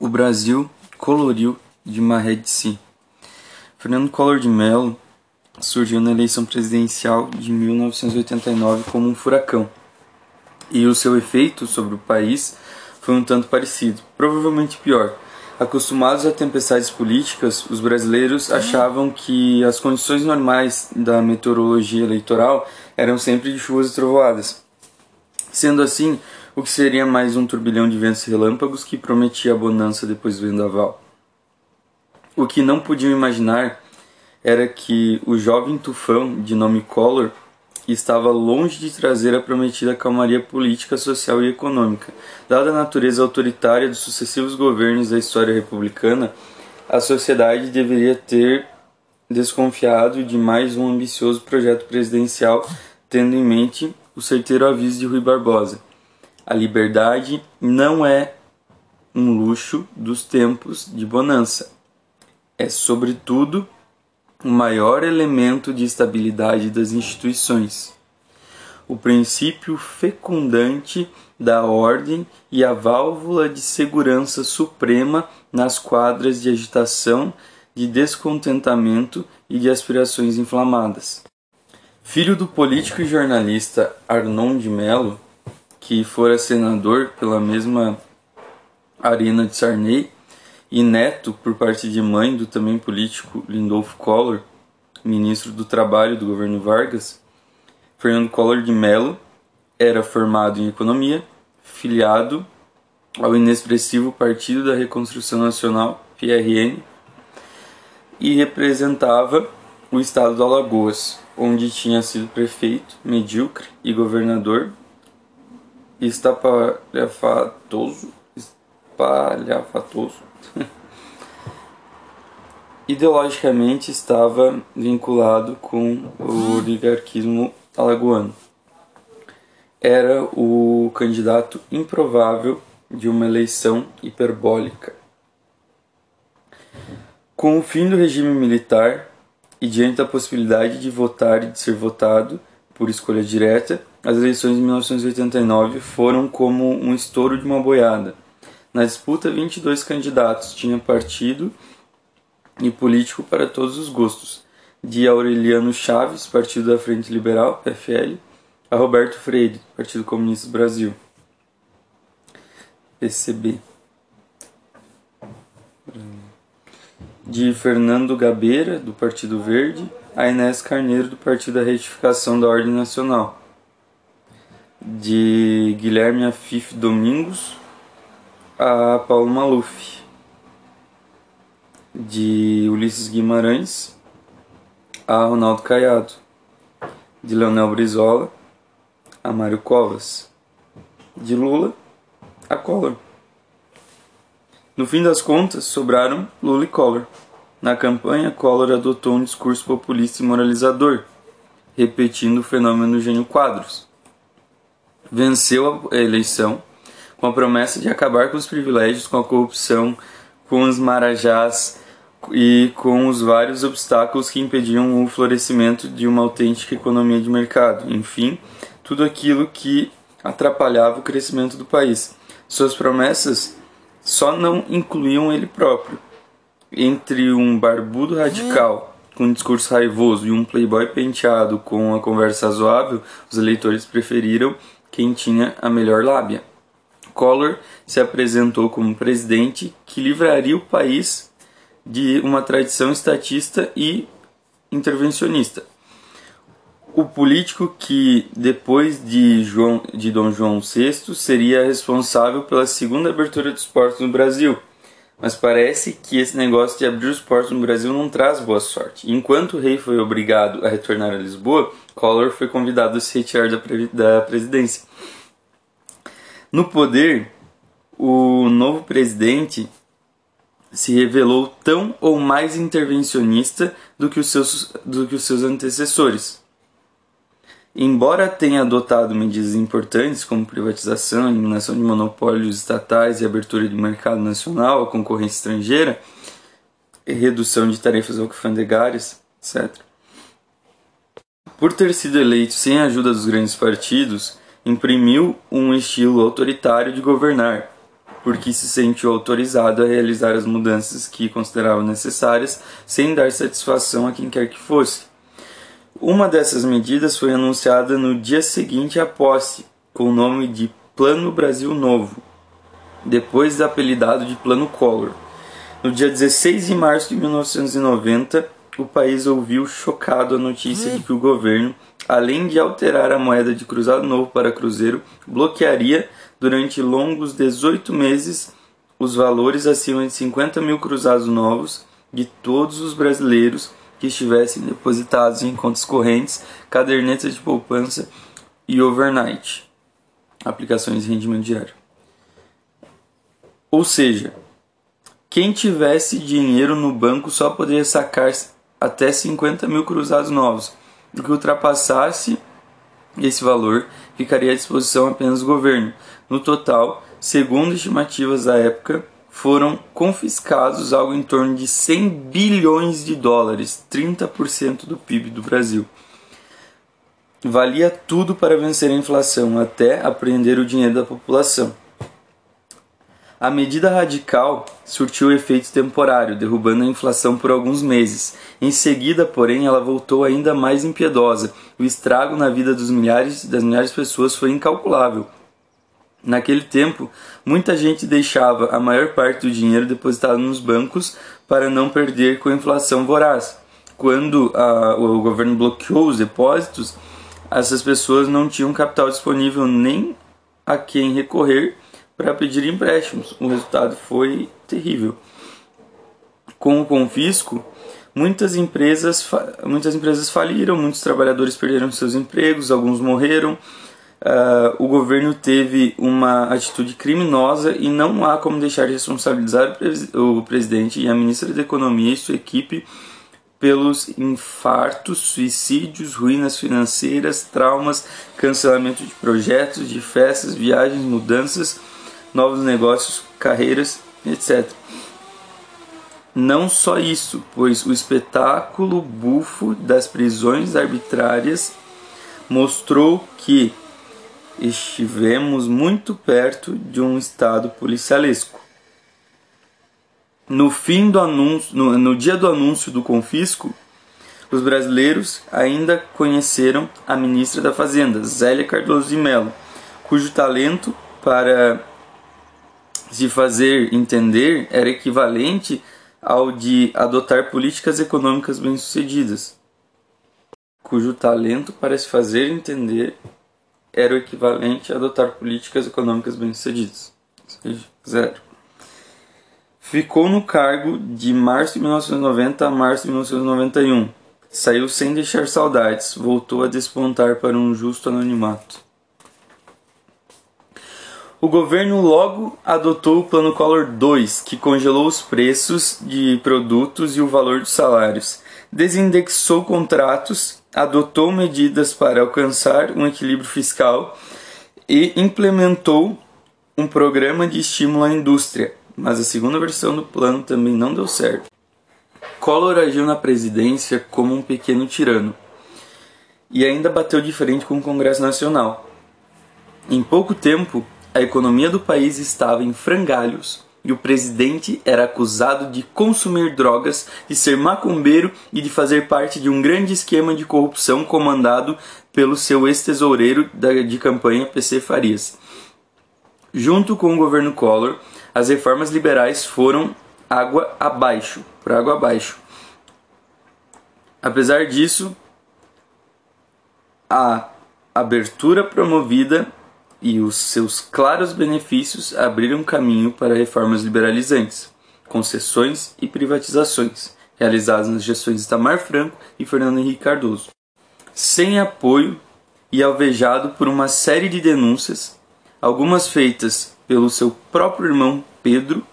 o Brasil coloriu de maré de. Fernando Collor de Mello surgiu na eleição presidencial de 1989 como um furacão, e o seu efeito sobre o país foi um tanto parecido, provavelmente pior. Acostumados a tempestades políticas, os brasileiros achavam que as condições normais da meteorologia eleitoral eram sempre de chuvas e trovoadas. Sendo assim, o que seria mais um turbilhão de ventos relâmpagos que prometia a bonança depois do vendaval. O que não podiam imaginar era que o jovem tufão, de nome Collor, estava longe de trazer a prometida calmaria política, social e econômica. Dada a natureza autoritária dos sucessivos governos da história republicana, a sociedade deveria ter desconfiado de mais um ambicioso projeto presidencial, tendo em mente o certeiro aviso de Rui Barbosa. A liberdade não é um luxo dos tempos de bonança. É, sobretudo, o maior elemento de estabilidade das instituições. O princípio fecundante da ordem e a válvula de segurança suprema nas quadras de agitação, de descontentamento e de aspirações inflamadas. Filho do político e jornalista Arnon de Mello, que fora senador pela mesma arena de Sarney, e neto, por parte de mãe, do também político Lindolfo Collor, ministro do Trabalho do governo Vargas, Fernando Collor de Mello era formado em economia, filiado ao inexpressivo Partido da Reconstrução Nacional, PRN, e representava o estado do Alagoas, onde tinha sido prefeito, medíocre e governador estapalhafatoso, espalhafatoso. Ideologicamente estava vinculado com o oligarquismo alagoano. Era o candidato improvável de uma eleição hiperbólica. Com o fim do regime militar e diante da possibilidade de votar e de ser votado por escolha direta, as eleições de 1989 foram como um estouro de uma boiada. Na disputa, 22 candidatos tinham partido e político para todos os gostos, de Aureliano Chaves, Partido da Frente Liberal, PFL, a Roberto Freire, Partido Comunista do Brasil, PCB. De Fernando Gabeira, do Partido Verde, a Inés Carneiro, do Partido da Retificação da Ordem Nacional de Guilherme Afif Domingos a Paulo Maluf, de Ulisses Guimarães a Ronaldo Caiado, de Leonel Brizola a Mário Covas, de Lula a Collor. No fim das contas, sobraram Lula e Collor. Na campanha, Collor adotou um discurso populista e moralizador, repetindo o fenômeno Gênio Quadros venceu a eleição com a promessa de acabar com os privilégios, com a corrupção, com os marajás e com os vários obstáculos que impediam o florescimento de uma autêntica economia de mercado. Enfim, tudo aquilo que atrapalhava o crescimento do país. Suas promessas só não incluíam ele próprio. Entre um barbudo radical com um discurso raivoso e um playboy penteado com uma conversa razoável, os eleitores preferiram quem tinha a melhor lábia. Collor se apresentou como presidente que livraria o país de uma tradição estatista e intervencionista. O político que, depois de, João, de Dom João VI, seria responsável pela segunda abertura dos portos no Brasil. Mas parece que esse negócio de abrir os portos no Brasil não traz boa sorte. Enquanto o rei foi obrigado a retornar a Lisboa, Collor foi convidado a se retirar da, da presidência. No poder, o novo presidente se revelou tão ou mais intervencionista do que os seus, do que os seus antecessores. Embora tenha adotado medidas importantes como privatização, eliminação de monopólios estatais e abertura de mercado nacional à concorrência estrangeira, redução de tarefas alfandegárias, etc. Por ter sido eleito sem a ajuda dos grandes partidos, imprimiu um estilo autoritário de governar, porque se sentiu autorizado a realizar as mudanças que considerava necessárias, sem dar satisfação a quem quer que fosse. Uma dessas medidas foi anunciada no dia seguinte à posse, com o nome de Plano Brasil Novo, depois apelidado de Plano Collor. No dia 16 de março de 1990, o país ouviu chocado a notícia de que o governo, além de alterar a moeda de cruzado novo para cruzeiro, bloquearia durante longos 18 meses os valores acima de 50 mil cruzados novos de todos os brasileiros que estivessem depositados em contas correntes, cadernetas de poupança e overnight, aplicações de rendimento diário. Ou seja, quem tivesse dinheiro no banco só poderia sacar até 50 mil cruzados novos. O que ultrapassasse esse valor ficaria à disposição apenas do governo. No total, segundo estimativas da época, foram confiscados algo em torno de 100 bilhões de dólares, 30% do PIB do Brasil. Valia tudo para vencer a inflação, até apreender o dinheiro da população. A medida radical surtiu efeito temporário, derrubando a inflação por alguns meses. Em seguida, porém, ela voltou ainda mais impiedosa. O estrago na vida dos milhares das milhares de pessoas foi incalculável. Naquele tempo, muita gente deixava a maior parte do dinheiro depositado nos bancos para não perder com a inflação voraz. Quando a, o governo bloqueou os depósitos, essas pessoas não tinham capital disponível nem a quem recorrer para pedir empréstimos. O resultado foi terrível. Com o confisco, muitas empresas, muitas empresas faliram, muitos trabalhadores perderam seus empregos, alguns morreram. Uh, o governo teve uma atitude criminosa e não há como deixar de responsabilizar o presidente e a ministra da Economia e sua equipe pelos infartos, suicídios, ruínas financeiras, traumas, cancelamento de projetos, de festas, viagens, mudanças novos negócios, carreiras, etc. Não só isso, pois o espetáculo bufo das prisões arbitrárias mostrou que estivemos muito perto de um estado policialesco. No fim do anúncio, no, no dia do anúncio do confisco, os brasileiros ainda conheceram a ministra da Fazenda, Zélia Cardoso de Mello, cujo talento para se fazer entender era equivalente ao de adotar políticas econômicas bem-sucedidas, cujo talento para se fazer entender era o equivalente a adotar políticas econômicas bem-sucedidas, zero. Ficou no cargo de março de 1990 a março de 1991. Saiu sem deixar saudades, voltou a despontar para um justo anonimato. O governo logo adotou o Plano Collor 2, que congelou os preços de produtos e o valor dos salários, desindexou contratos, adotou medidas para alcançar um equilíbrio fiscal e implementou um programa de estímulo à indústria, mas a segunda versão do plano também não deu certo. Collor agiu na presidência como um pequeno tirano e ainda bateu de frente com o Congresso Nacional. Em pouco tempo, a economia do país estava em frangalhos e o presidente era acusado de consumir drogas, de ser macumbeiro e de fazer parte de um grande esquema de corrupção comandado pelo seu ex-tesoureiro de campanha PC Farias. Junto com o governo Collor, as reformas liberais foram água abaixo, por água abaixo. Apesar disso, a abertura promovida e os seus claros benefícios abriram caminho para reformas liberalizantes, concessões e privatizações, realizadas nas gestões de Tamar Franco e Fernando Henrique Cardoso. Sem apoio e alvejado por uma série de denúncias, algumas feitas pelo seu próprio irmão Pedro,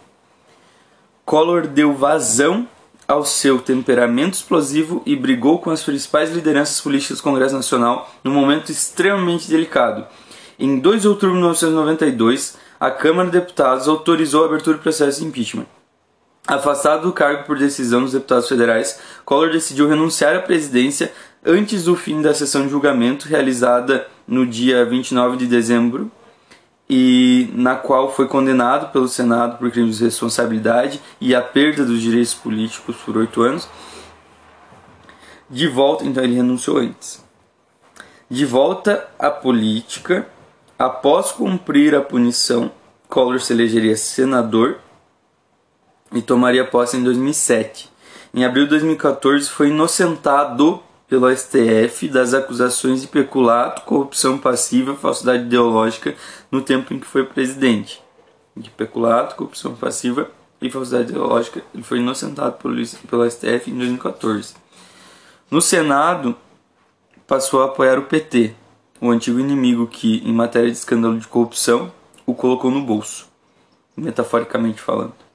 Collor deu vazão ao seu temperamento explosivo e brigou com as principais lideranças políticas do Congresso Nacional num momento extremamente delicado, em 2 de outubro de 1992, a Câmara de Deputados autorizou a abertura do processo de impeachment. Afastado do cargo por decisão dos deputados federais, Collor decidiu renunciar à presidência antes do fim da sessão de julgamento realizada no dia 29 de dezembro e na qual foi condenado pelo Senado por crimes de responsabilidade e a perda dos direitos políticos por oito anos. De volta, então ele renunciou antes. De volta à política, após cumprir a punição, Collor se elegeria senador e tomaria posse em 2007. Em abril de 2014 foi inocentado pelo STF das acusações de peculato, corrupção passiva, falsidade ideológica no tempo em que foi presidente. De peculato, corrupção passiva e falsidade ideológica, ele foi inocentado pelo, pelo STF em 2014. No Senado, passou a apoiar o PT, o antigo inimigo que, em matéria de escândalo de corrupção, o colocou no bolso, metaforicamente falando.